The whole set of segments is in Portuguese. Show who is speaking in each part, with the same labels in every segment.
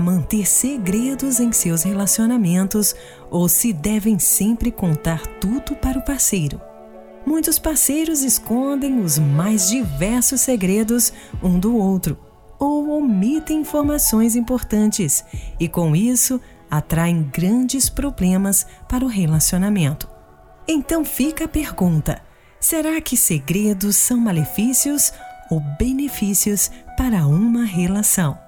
Speaker 1: manter segredos em seus relacionamentos ou se devem sempre contar tudo para o parceiro. Muitos parceiros escondem os mais diversos segredos um do outro ou omitem informações importantes e, com isso, atraem grandes problemas para o relacionamento. Então fica a pergunta: será que segredos são malefícios ou benefícios para uma relação?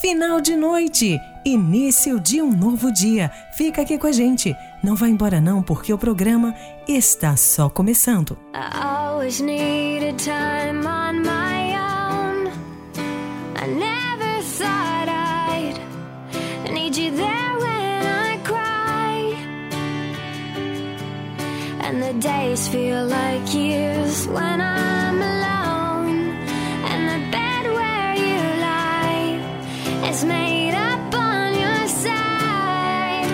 Speaker 1: Final de noite, início de um novo dia. Fica aqui com a gente. Não vá embora não, porque o programa está só começando. And the days feel like years when I'm is made up on your side.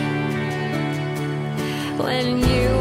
Speaker 1: When you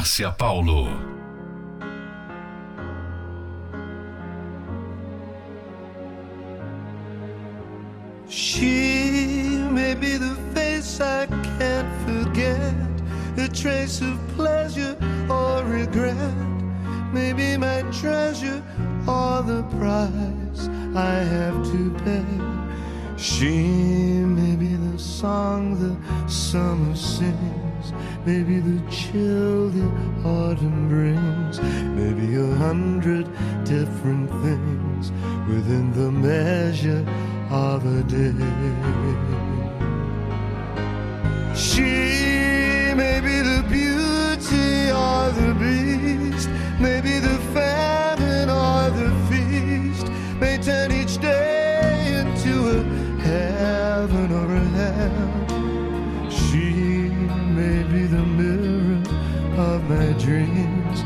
Speaker 2: Márcia Paulo.
Speaker 3: She may be the face I can't forget, a trace of pleasure or regret, maybe my treasure or the price I have to pay. She may be the song the summer sings, maybe the chill autumn brings, maybe a hundred different things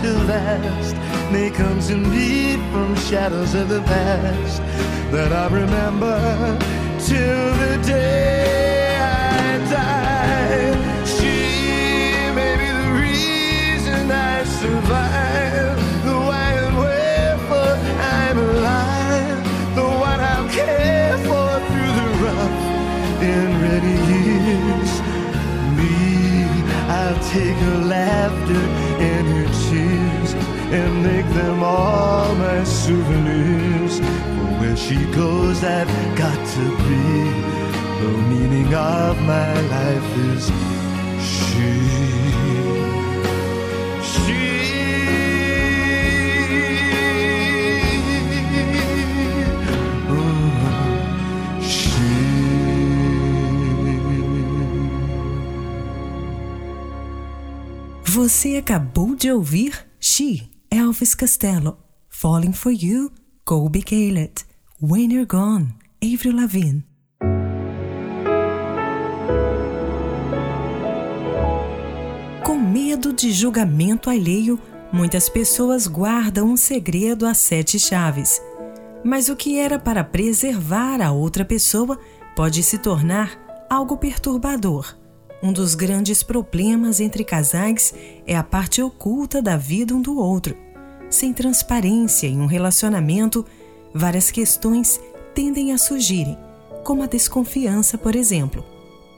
Speaker 3: To last, may come to me from shadows of the past that I remember till the day and make them all my souvenirs. she goes, I've got to be. The meaning of my life is she. Oh.
Speaker 1: Você acabou de ouvir She, Elvis Costello, Falling for You, Colby Caleb, When You're Gone, Avril Lavigne. Com medo de julgamento alheio, muitas pessoas guardam um segredo a sete chaves. Mas o que era para preservar a outra pessoa pode se tornar algo perturbador. Um dos grandes problemas entre casais é a parte oculta da vida um do outro. Sem transparência em um relacionamento, várias questões tendem a surgirem, como a desconfiança, por exemplo.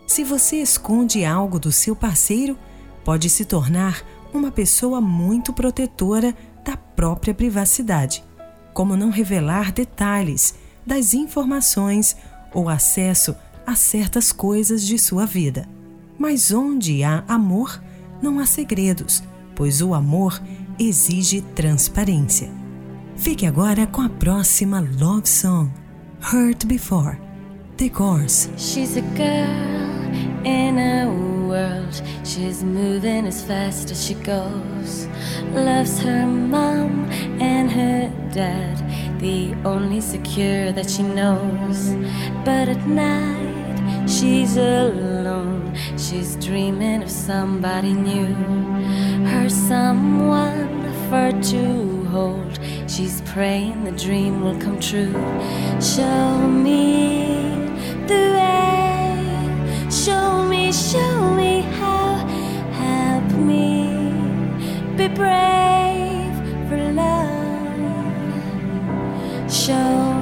Speaker 1: Se você esconde algo do seu parceiro, pode se tornar uma pessoa muito protetora da própria privacidade. Como não revelar detalhes das informações ou acesso a certas coisas de sua vida. Mas onde há amor, não há segredos, pois o amor exige transparência. Fique agora com a próxima love song, Hurt Before, The Course.
Speaker 4: She's a girl in a world. She's moving as fast as she goes. Loves her mom and her dad, the only secure that she knows. But at night, she's alone. She's dreaming of somebody new. Her someone for to hold. She's praying the dream will come true. Show me the way. Show me, show me how. Help me be brave for love. Show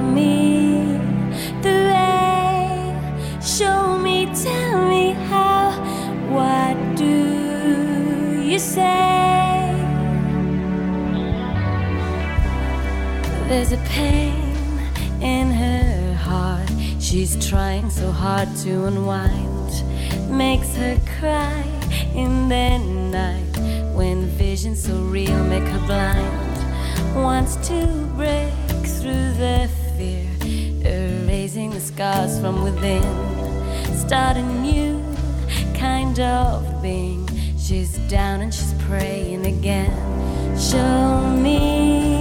Speaker 4: There's a pain in her heart. She's trying so hard to unwind. Makes her cry in the night when visions so real make her blind. Wants to break through the fear, erasing the scars from within. Start a new kind of being. She's down and she's praying again. Show me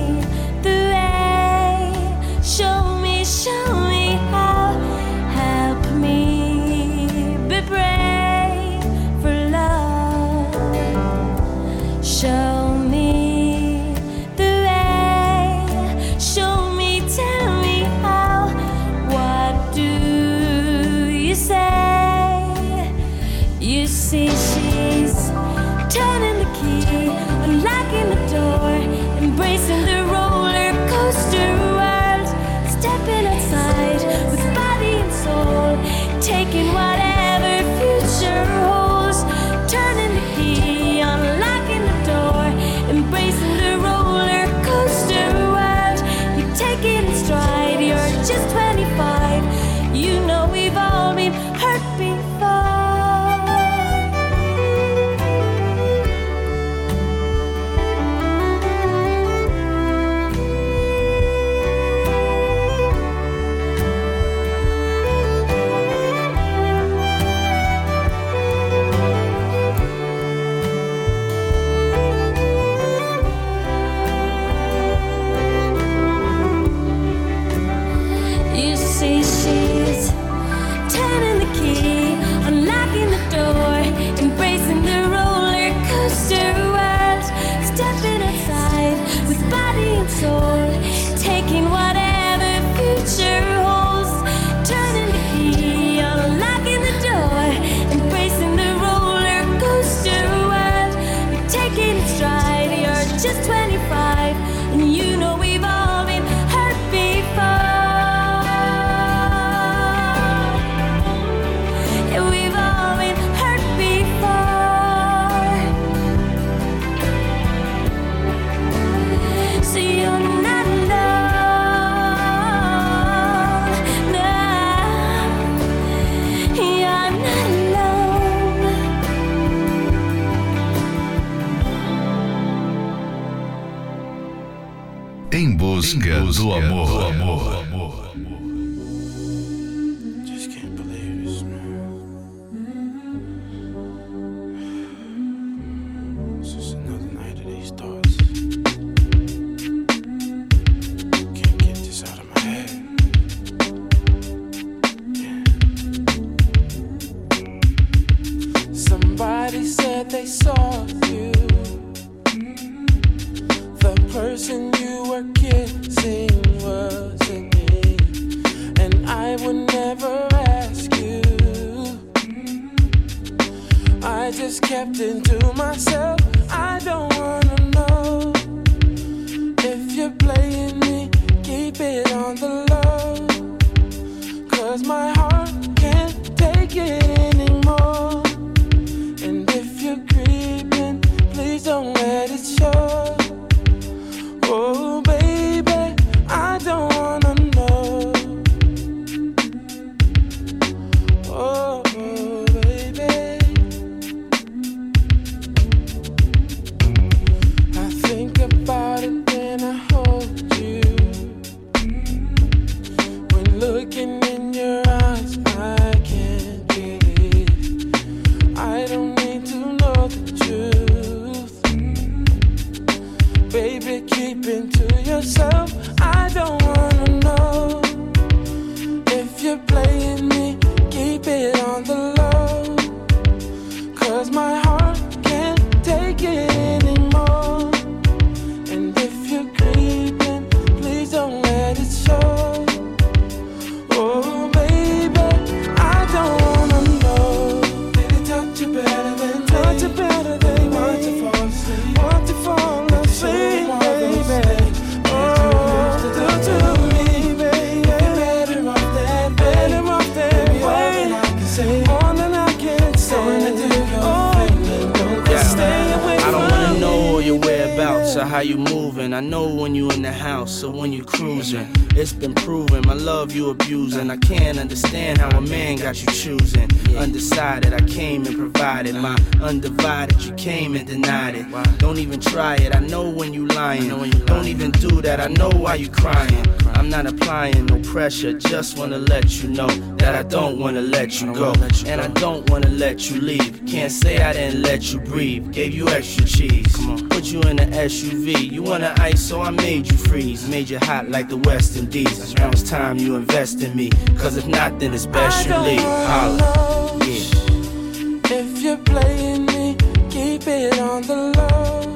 Speaker 5: pressure. Just wanna let you know that I don't wanna let you go. And I don't wanna let you leave. Can't say I didn't let you breathe. Gave you extra cheese. Come on. Put you in an SUV. You wanna ice, so I made you freeze. Made you hot like the West Indies. Now it's time you invest in me. Cause if not, then it's best you leave. Holla.
Speaker 6: Yeah. If you're playing me, keep it on the low.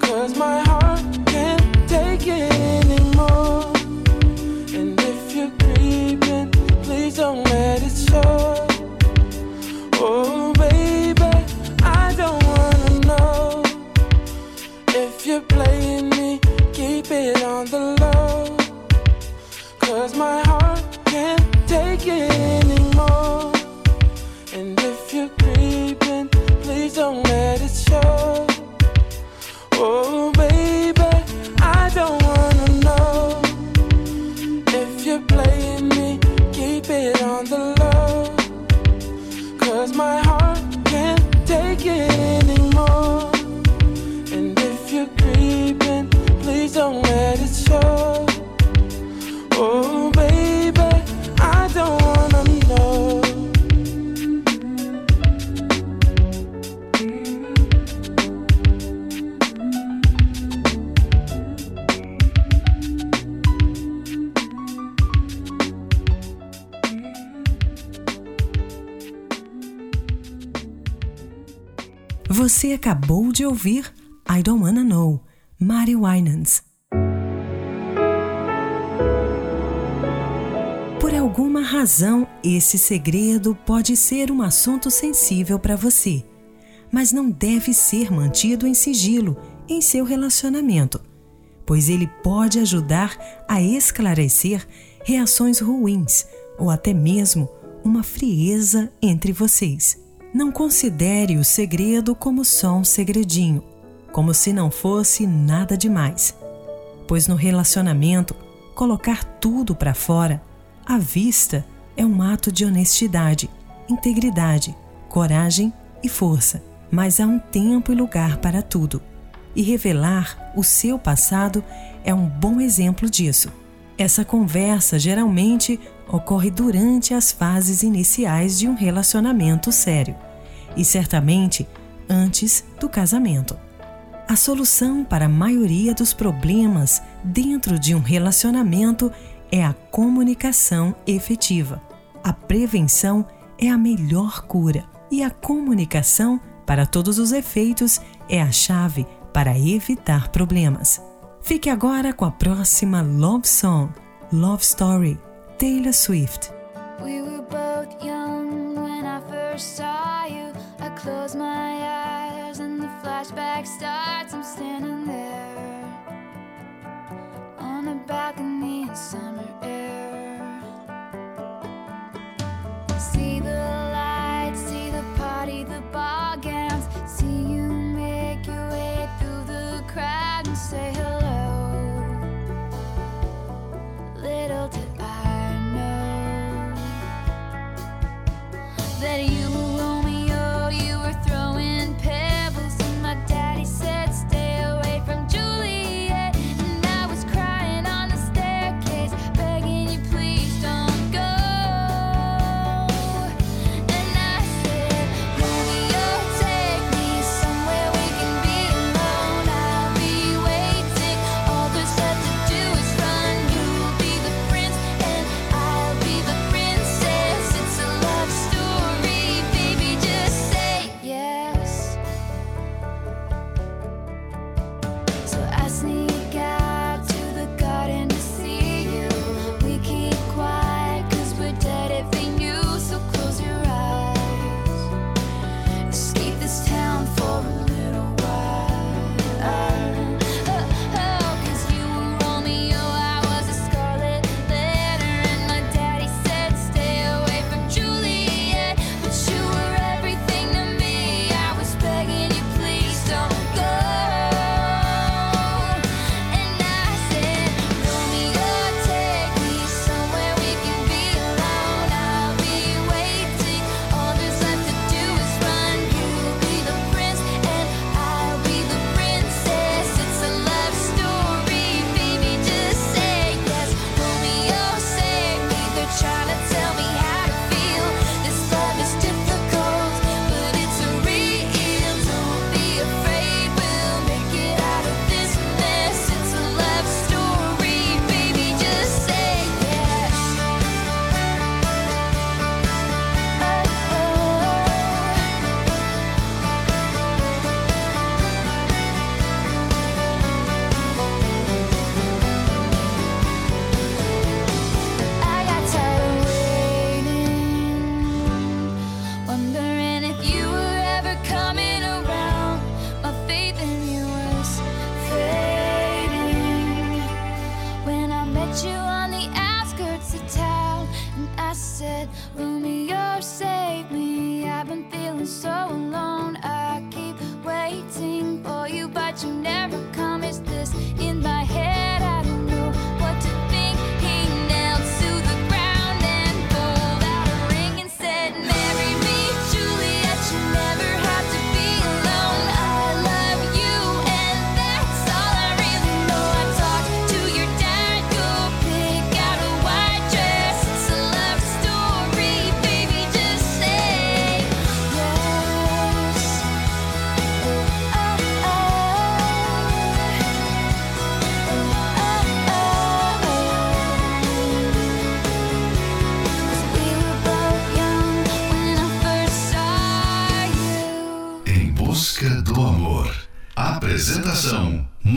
Speaker 6: Cause my heart
Speaker 1: Você acabou de ouvir I Don't Wanna Know, Mary Winans. Por alguma razão, esse segredo pode ser um assunto sensível para você, mas não deve ser mantido em sigilo em seu relacionamento, pois ele pode ajudar a esclarecer reações ruins ou até mesmo uma frieza entre vocês. Não considere o segredo como só um segredinho, como se não fosse nada demais. Pois no relacionamento, colocar tudo para fora, à vista, é um ato de honestidade, integridade, coragem e força. Mas há um tempo e lugar para tudo. E revelar o seu passado é um bom exemplo disso. Essa conversa geralmente ocorre durante as fases iniciais de um relacionamento sério e certamente antes do casamento. A solução para a maioria dos problemas dentro de um relacionamento é a comunicação efetiva. A prevenção é a melhor cura e a comunicação, para todos os efeitos, é a chave para evitar problemas. Fique agora com a próxima Love Song, Love Story, Taylor Swift.
Speaker 7: We were both young when I first saw you. I close my eyes and the flashback starts. I'm standing there.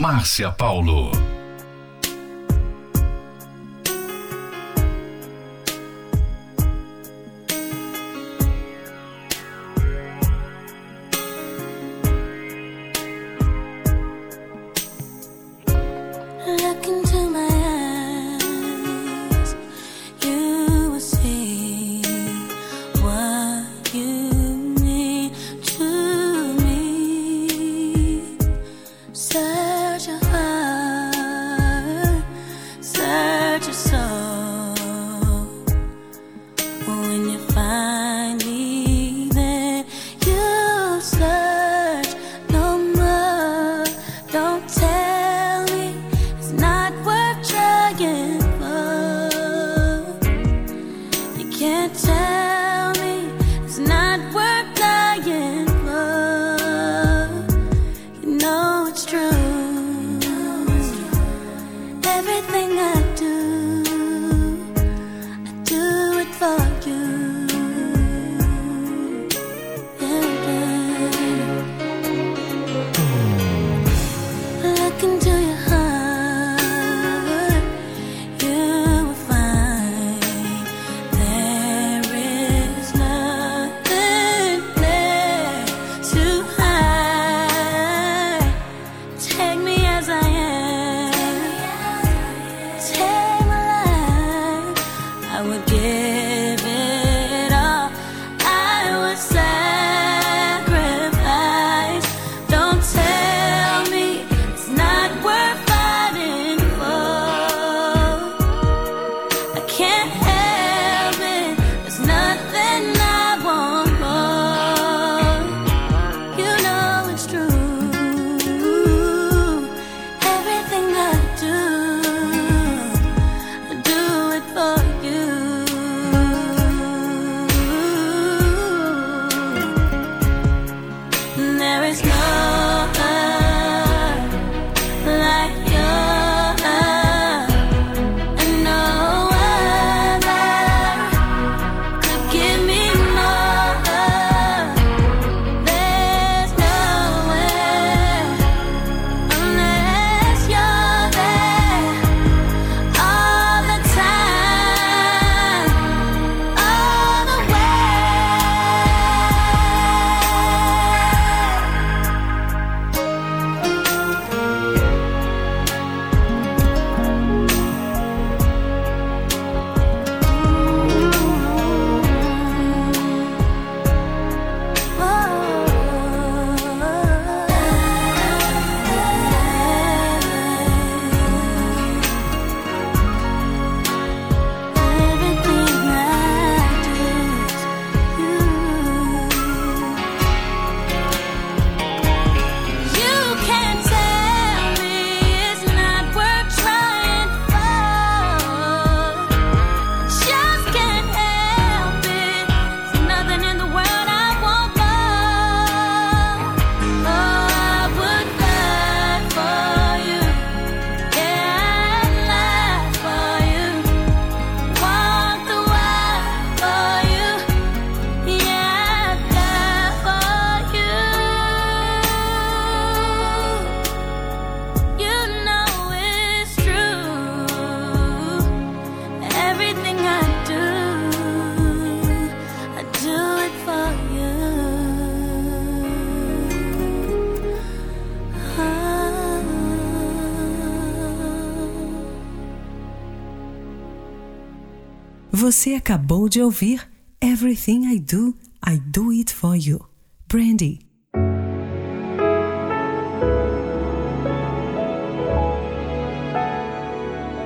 Speaker 2: Márcia Paulo.
Speaker 1: Você acabou de ouvir Everything I Do, I Do It For You. Brandy.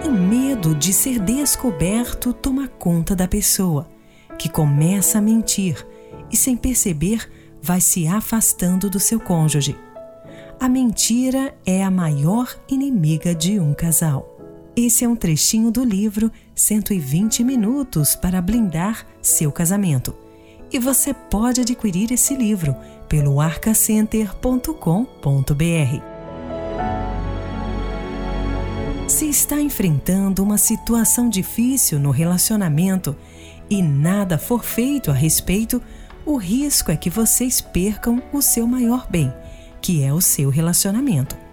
Speaker 1: O medo de ser descoberto toma conta da pessoa, que começa a mentir e, sem perceber, vai se afastando do seu cônjuge. A mentira é a maior inimiga de um casal. Esse é um trechinho do livro 120 Minutos para Blindar Seu Casamento. E você pode adquirir esse livro pelo arcacenter.com.br. Se está enfrentando uma situação difícil no relacionamento e nada for feito a respeito, o risco é que vocês percam o seu maior bem, que é o seu relacionamento.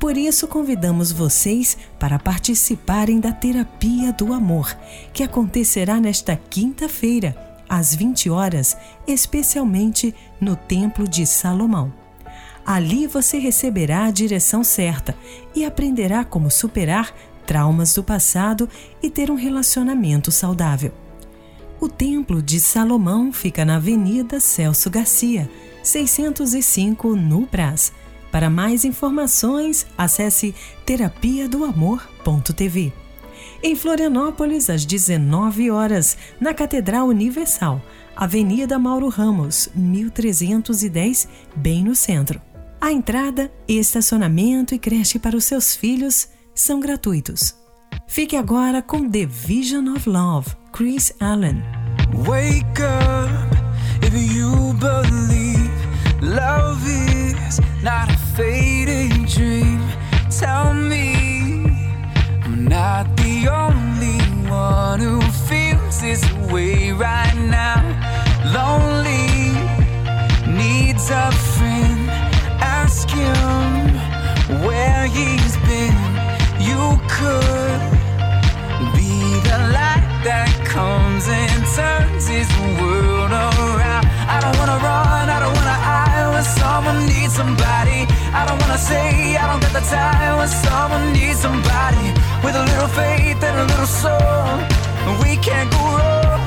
Speaker 1: Por isso, convidamos vocês para participarem da Terapia do Amor, que acontecerá nesta quinta-feira, às 20 horas, especialmente no Templo de Salomão. Ali você receberá a direção certa e aprenderá como superar traumas do passado e ter um relacionamento saudável. O Templo de Salomão fica na Avenida Celso Garcia, 605, no Brás. Para mais informações, acesse terapia do amor.tv. Em Florianópolis, às 19 horas, na Catedral Universal, Avenida Mauro Ramos, 1310, bem no centro. A entrada, estacionamento e creche para os seus filhos são gratuitos. Fique agora com The Vision of Love, Chris Allen.
Speaker 8: Wake up if you believe love is not a fading dream. Tell me I'm not the only one who feels this way right now. Lonely needs a friend. Ask him where he's been. You could be the light that comes and turns his world around. I don't wanna run, when someone needs somebody. I don't wanna say I don't got the time when someone needs somebody with a little faith and a little soul. We can't go wrong.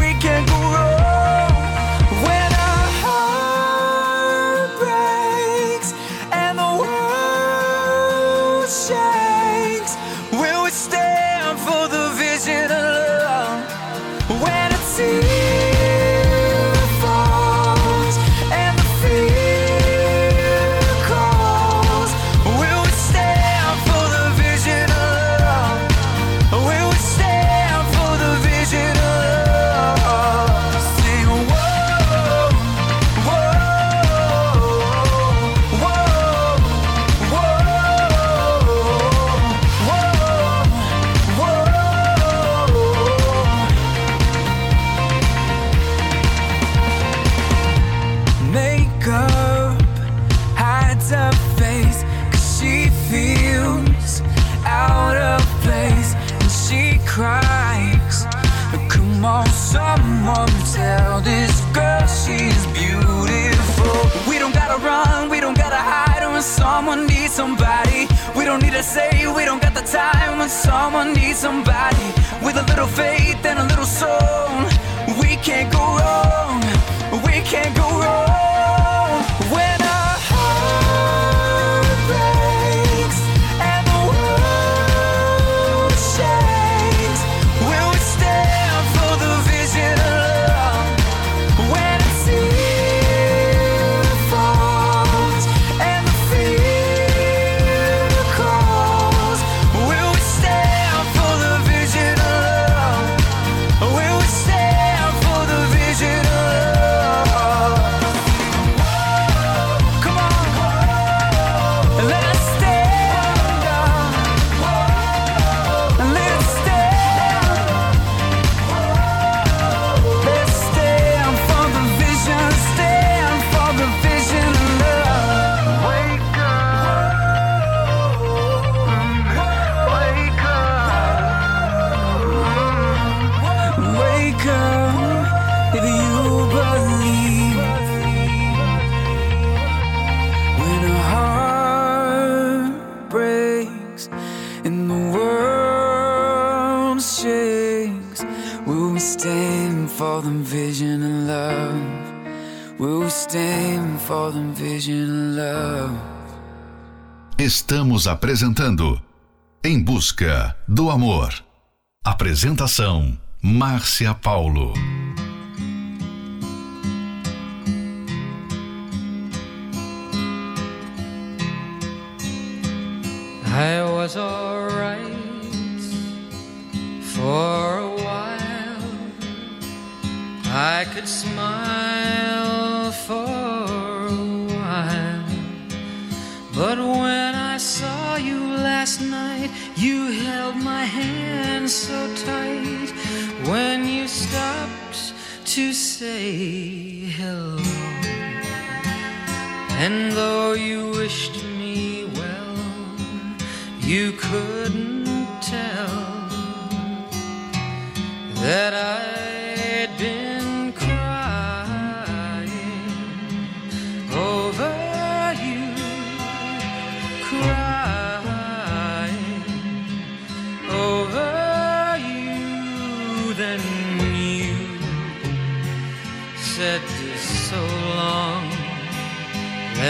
Speaker 8: We can't go don't need to say we don't got the time when someone needs somebody. With a little faith and a little soul We can't go wrong,
Speaker 2: Estamos apresentando Em Busca do Amor. Apresentação Márcia Paulo.
Speaker 9: I was alright for a while. I could smile you held my hand so tight. When you stopped to say hello. And though you wished me well, you couldn't tell that I'd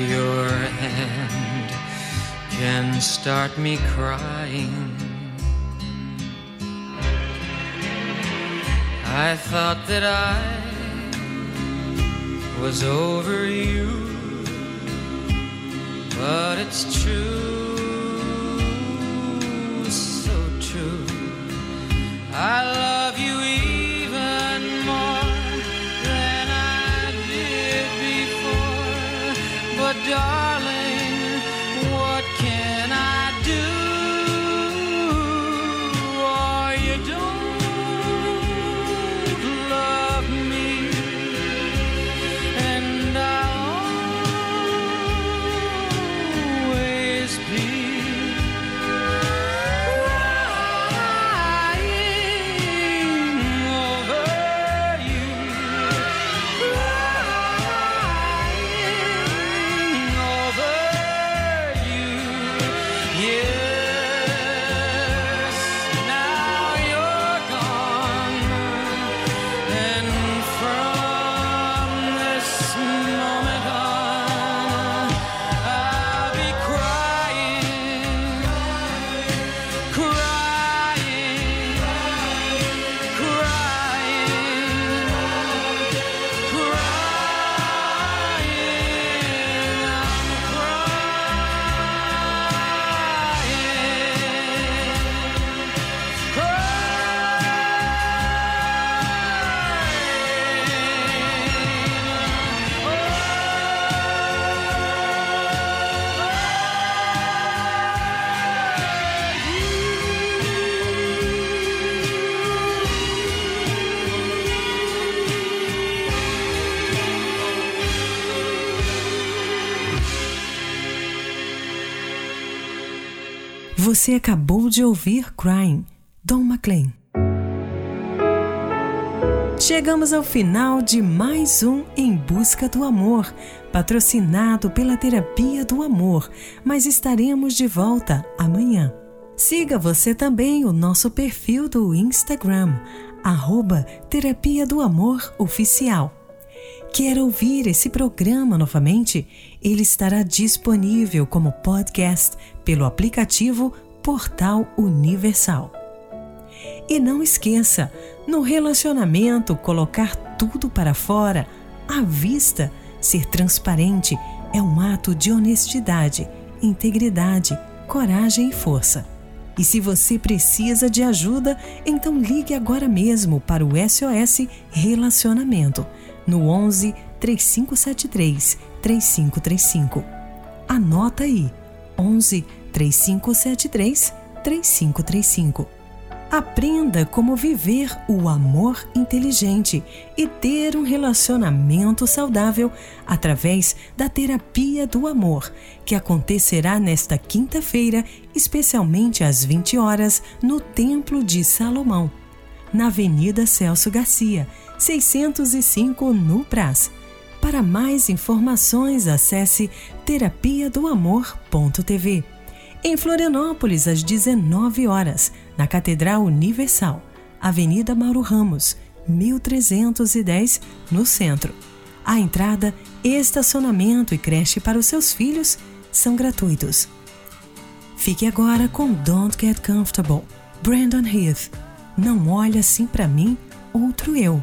Speaker 9: your hand can start me crying. I thought that I was over you, but it's true, so true. I love you but
Speaker 1: Você acabou de ouvir Crying, Don McLean. Chegamos ao final de mais um Em Busca do Amor, patrocinado pela Terapia do Amor, mas estaremos de volta amanhã. Siga você também o nosso perfil do Instagram, arroba Terapia do Amor Oficial. Quer ouvir esse programa novamente? Ele estará disponível como podcast pelo aplicativo Portal Universal. E não esqueça, no relacionamento, colocar tudo para fora, à vista, ser transparente é um ato de honestidade, integridade, coragem e força. E se você precisa de ajuda, então ligue agora mesmo para o SOS Relacionamento no 11 3573 3535. Anota aí: 11 3573 3535.
Speaker 10: Aprenda como viver o amor inteligente e ter um relacionamento saudável através da terapia do amor, que acontecerá nesta quinta-feira, especialmente às 20 horas, no Templo de Salomão, na Avenida Celso Garcia, 605 no Praz. Para mais informações, acesse terapia do amor.tv. Em Florianópolis, às 19 horas, na Catedral Universal, Avenida Mauro Ramos, 1310, no centro. A entrada, estacionamento e creche para os seus filhos são gratuitos. Fique agora com Don't Get Comfortable, Brandon Heath. Não olhe assim para mim, outro eu.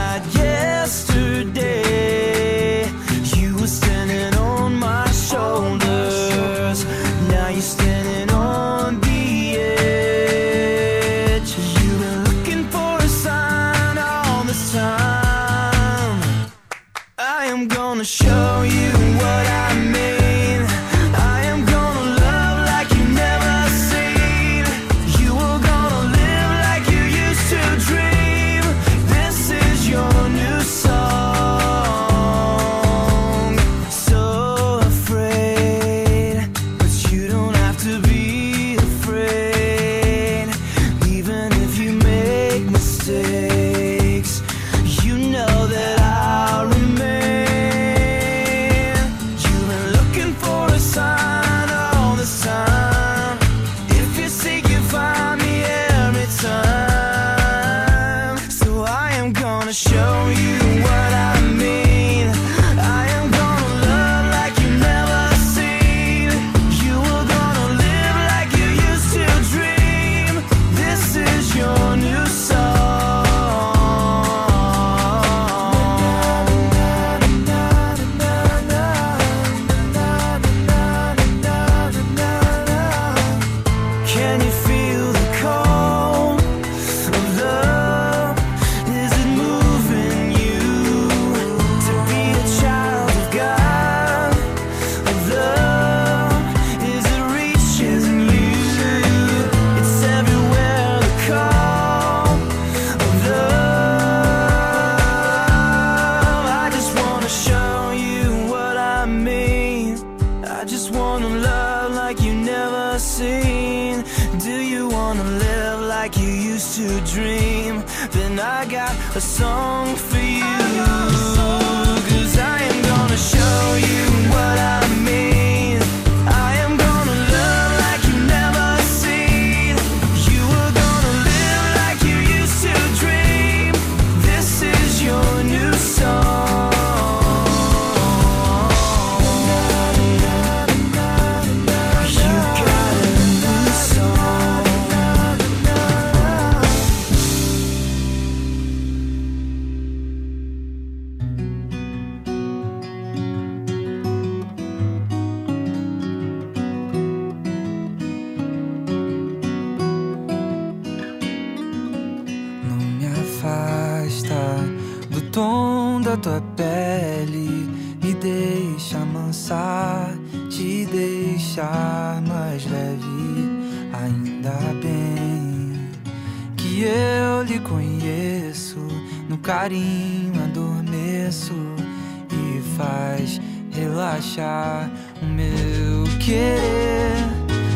Speaker 11: querer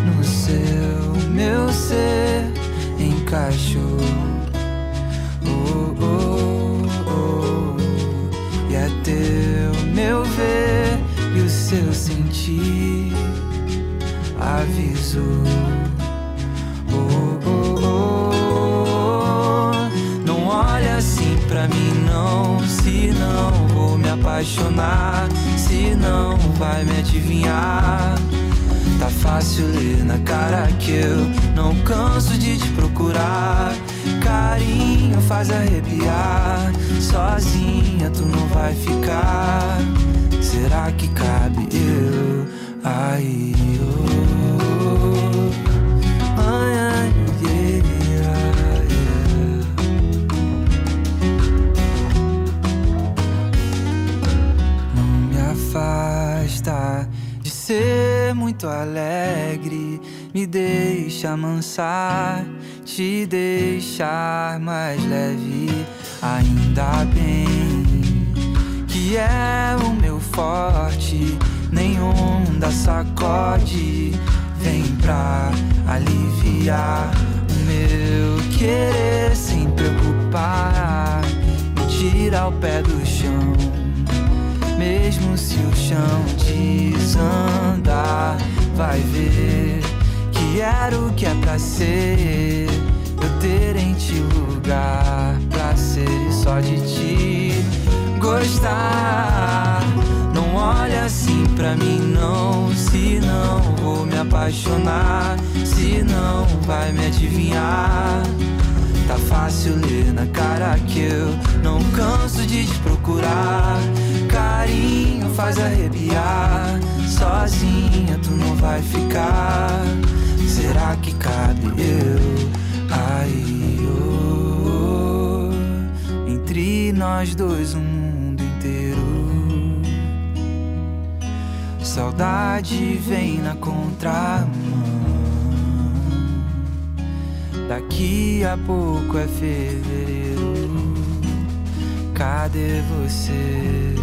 Speaker 11: no seu, meu ser encaixo. Oh, oh, oh. E até teu, meu ver e o seu sentir aviso. Não olha assim pra mim, não. Se não vou me apaixonar, se não vai me adivinhar fácil ler na cara que eu não canso de te procurar. Carinho faz arrepiar, sozinha tu não vai ficar. Será que cabe eu aí? Oh, ai, ai. Não me afasta de ser muito alegre, me deixa amansar, te deixar mais leve. Ainda bem que é o meu forte, nenhum da sacode vem pra aliviar o meu querer sem preocupar, me tira o pé do chão. Mesmo se o chão desandar, vai ver que era o que é pra ser. Eu ter em ti lugar pra ser e só de ti gostar. Não olha assim pra mim, não. Se não vou me apaixonar, se não vai me adivinhar. Tá fácil ler na cara que eu não canso de te procurar. Carinho faz arrepiar. Sozinha tu não vai ficar. Será que cabe eu? Ai, oh, entre nós dois um mundo inteiro. Saudade vem na contramão. Daqui a pouco é fevereiro. Cadê você?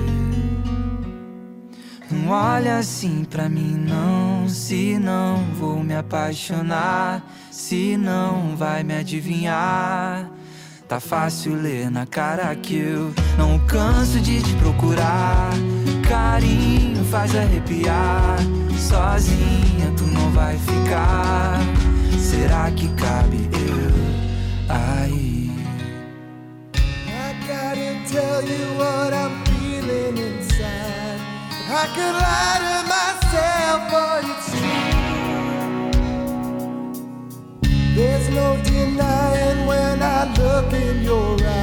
Speaker 11: Não olha assim pra mim, não. Se não vou me apaixonar, se não vai me adivinhar. Tá fácil ler na cara que eu não canso de te procurar. Carinho faz arrepiar. Sozinha tu não vai ficar. será que cabe eu aí?
Speaker 3: I gotta tell you what I'm feeling inside. I could lie to myself, but it's true. There's no denying when I look in your eyes.